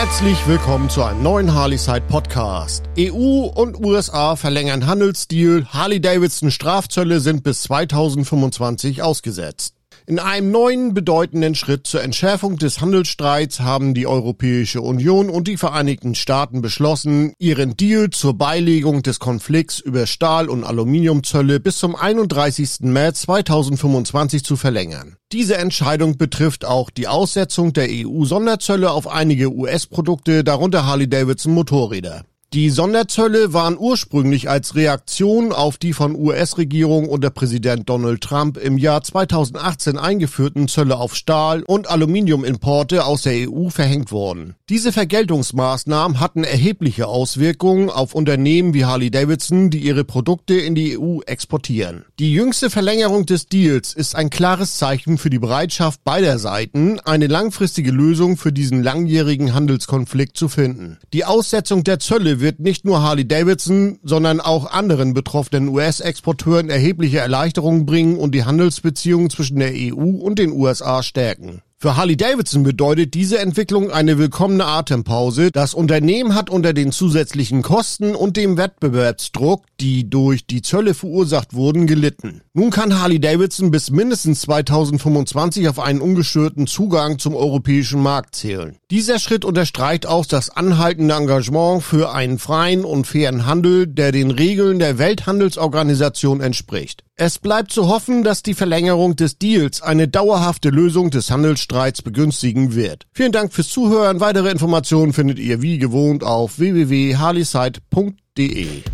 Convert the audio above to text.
Herzlich willkommen zu einem neuen Harley-Side Podcast. EU und USA verlängern Handelsdeal, Harley-Davidson Strafzölle sind bis 2025 ausgesetzt. In einem neuen bedeutenden Schritt zur Entschärfung des Handelsstreits haben die Europäische Union und die Vereinigten Staaten beschlossen, ihren Deal zur Beilegung des Konflikts über Stahl- und Aluminiumzölle bis zum 31. März 2025 zu verlängern. Diese Entscheidung betrifft auch die Aussetzung der EU-Sonderzölle auf einige US-Produkte, darunter Harley-Davidson Motorräder. Die Sonderzölle waren ursprünglich als Reaktion auf die von US-Regierung unter Präsident Donald Trump im Jahr 2018 eingeführten Zölle auf Stahl- und Aluminiumimporte aus der EU verhängt worden. Diese Vergeltungsmaßnahmen hatten erhebliche Auswirkungen auf Unternehmen wie Harley-Davidson, die ihre Produkte in die EU exportieren. Die jüngste Verlängerung des Deals ist ein klares Zeichen für die Bereitschaft beider Seiten, eine langfristige Lösung für diesen langjährigen Handelskonflikt zu finden. Die Aussetzung der Zölle wird nicht nur Harley Davidson, sondern auch anderen betroffenen US-Exporteuren erhebliche Erleichterungen bringen und die Handelsbeziehungen zwischen der EU und den USA stärken. Für Harley Davidson bedeutet diese Entwicklung eine willkommene Atempause. Das Unternehmen hat unter den zusätzlichen Kosten und dem Wettbewerbsdruck, die durch die Zölle verursacht wurden, gelitten. Nun kann Harley Davidson bis mindestens 2025 auf einen ungestörten Zugang zum europäischen Markt zählen. Dieser Schritt unterstreicht auch das anhaltende Engagement für einen freien und fairen Handel, der den Regeln der Welthandelsorganisation entspricht. Es bleibt zu hoffen, dass die Verlängerung des Deals eine dauerhafte Lösung des Handelsstreits begünstigen wird. Vielen Dank fürs Zuhören. Weitere Informationen findet ihr wie gewohnt auf www.harleyside.de.